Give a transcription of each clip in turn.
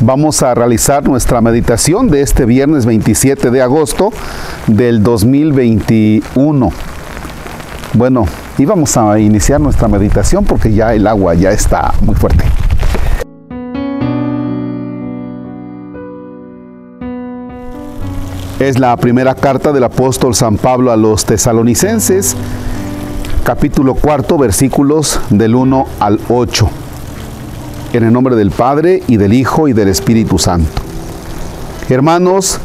Vamos a realizar nuestra meditación de este viernes 27 de agosto del 2021. Bueno, y vamos a iniciar nuestra meditación porque ya el agua ya está muy fuerte. Es la primera carta del apóstol San Pablo a los tesalonicenses, capítulo cuarto, versículos del 1 al 8. En el nombre del Padre y del Hijo y del Espíritu Santo. Hermanos,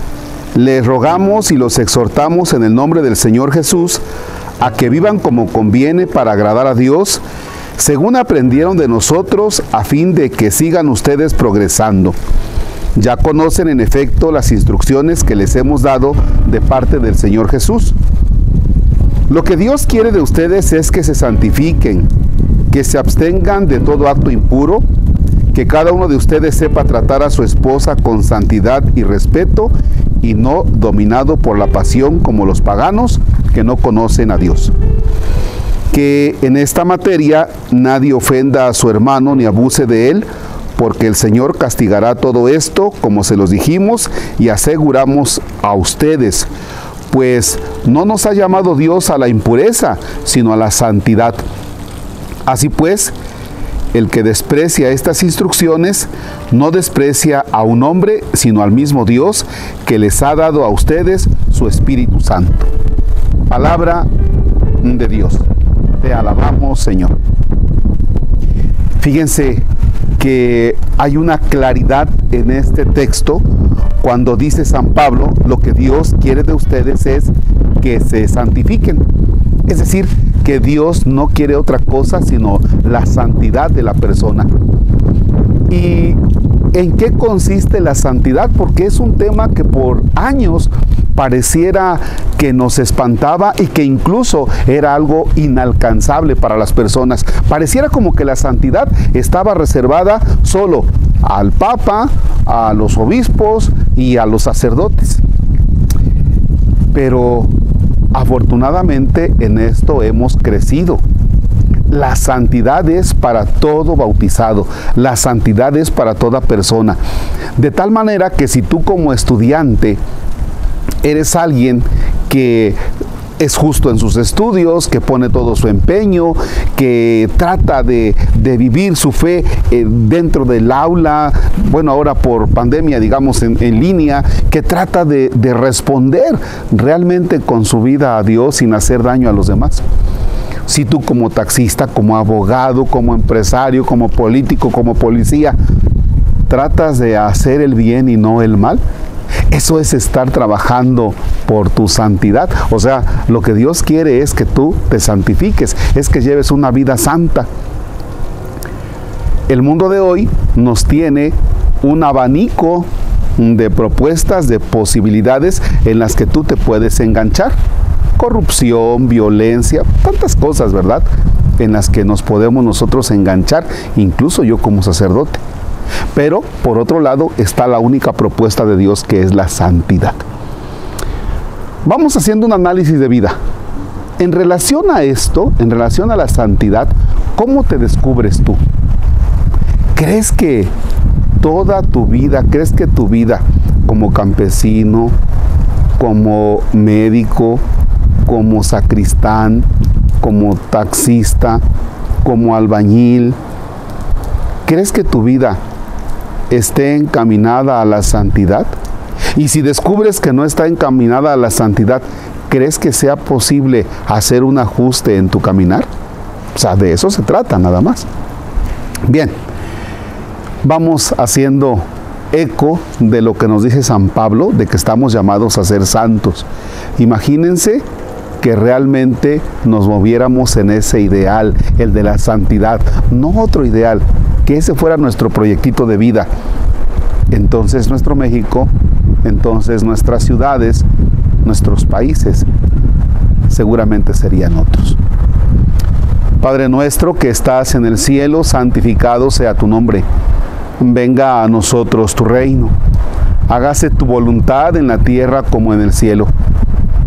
les rogamos y los exhortamos en el nombre del Señor Jesús a que vivan como conviene para agradar a Dios, según aprendieron de nosotros, a fin de que sigan ustedes progresando. Ya conocen en efecto las instrucciones que les hemos dado de parte del Señor Jesús. Lo que Dios quiere de ustedes es que se santifiquen, que se abstengan de todo acto impuro, que cada uno de ustedes sepa tratar a su esposa con santidad y respeto y no dominado por la pasión como los paganos que no conocen a Dios. Que en esta materia nadie ofenda a su hermano ni abuse de él, porque el Señor castigará todo esto, como se los dijimos y aseguramos a ustedes, pues no nos ha llamado Dios a la impureza, sino a la santidad. Así pues, el que desprecia estas instrucciones no desprecia a un hombre, sino al mismo Dios que les ha dado a ustedes su Espíritu Santo. Palabra de Dios. Te alabamos, Señor. Fíjense que hay una claridad en este texto cuando dice San Pablo, lo que Dios quiere de ustedes es que se santifiquen. Es decir, que Dios no quiere otra cosa sino la santidad de la persona. ¿Y en qué consiste la santidad? Porque es un tema que por años pareciera que nos espantaba y que incluso era algo inalcanzable para las personas. Pareciera como que la santidad estaba reservada solo al Papa, a los obispos y a los sacerdotes. Pero Afortunadamente en esto hemos crecido. La santidad es para todo bautizado, la santidad es para toda persona. De tal manera que si tú como estudiante eres alguien que es justo en sus estudios, que pone todo su empeño, que trata de, vivir su fe eh, dentro del aula, bueno, ahora por pandemia, digamos, en, línea, que trata de, de responder realmente con su vida a Dios sin hacer daño a los demás. Si tú como taxista, como abogado, como empresario, como político, como policía, tratas de hacer el bien y no el mal, eso es estar trabajando por tu santidad. O sea, lo que Dios quiere es que tú te santifiques, es que lleves una vida santa. El mundo de hoy nos tiene un abanico de propuestas, de posibilidades en las que tú te puedes enganchar. Corrupción, violencia, tantas cosas, ¿verdad? En las que nos podemos nosotros enganchar, incluso yo como sacerdote. Pero por otro lado está la única propuesta de Dios que es la santidad. Vamos haciendo un análisis de vida. En relación a esto, en relación a la santidad, ¿cómo te descubres tú? ¿Crees que toda tu vida, crees que tu vida como campesino, como médico, como sacristán, como taxista, como albañil, crees que tu vida esté encaminada a la santidad? Y si descubres que no está encaminada a la santidad, ¿crees que sea posible hacer un ajuste en tu caminar? O sea, de eso se trata nada más. Bien, vamos haciendo eco de lo que nos dice San Pablo, de que estamos llamados a ser santos. Imagínense que realmente nos moviéramos en ese ideal, el de la santidad, no otro ideal, que ese fuera nuestro proyectito de vida. Entonces nuestro México, entonces nuestras ciudades, nuestros países, seguramente serían otros. Padre nuestro que estás en el cielo, santificado sea tu nombre. Venga a nosotros tu reino. Hágase tu voluntad en la tierra como en el cielo.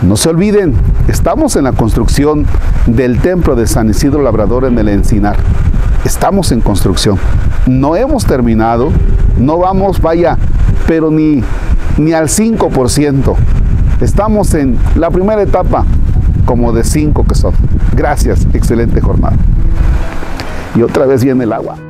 No se olviden, estamos en la construcción del templo de San Isidro Labrador en el Encinar. Estamos en construcción. No hemos terminado, no vamos, vaya, pero ni, ni al 5%. Estamos en la primera etapa, como de cinco que son. Gracias, excelente jornada. Y otra vez viene el agua.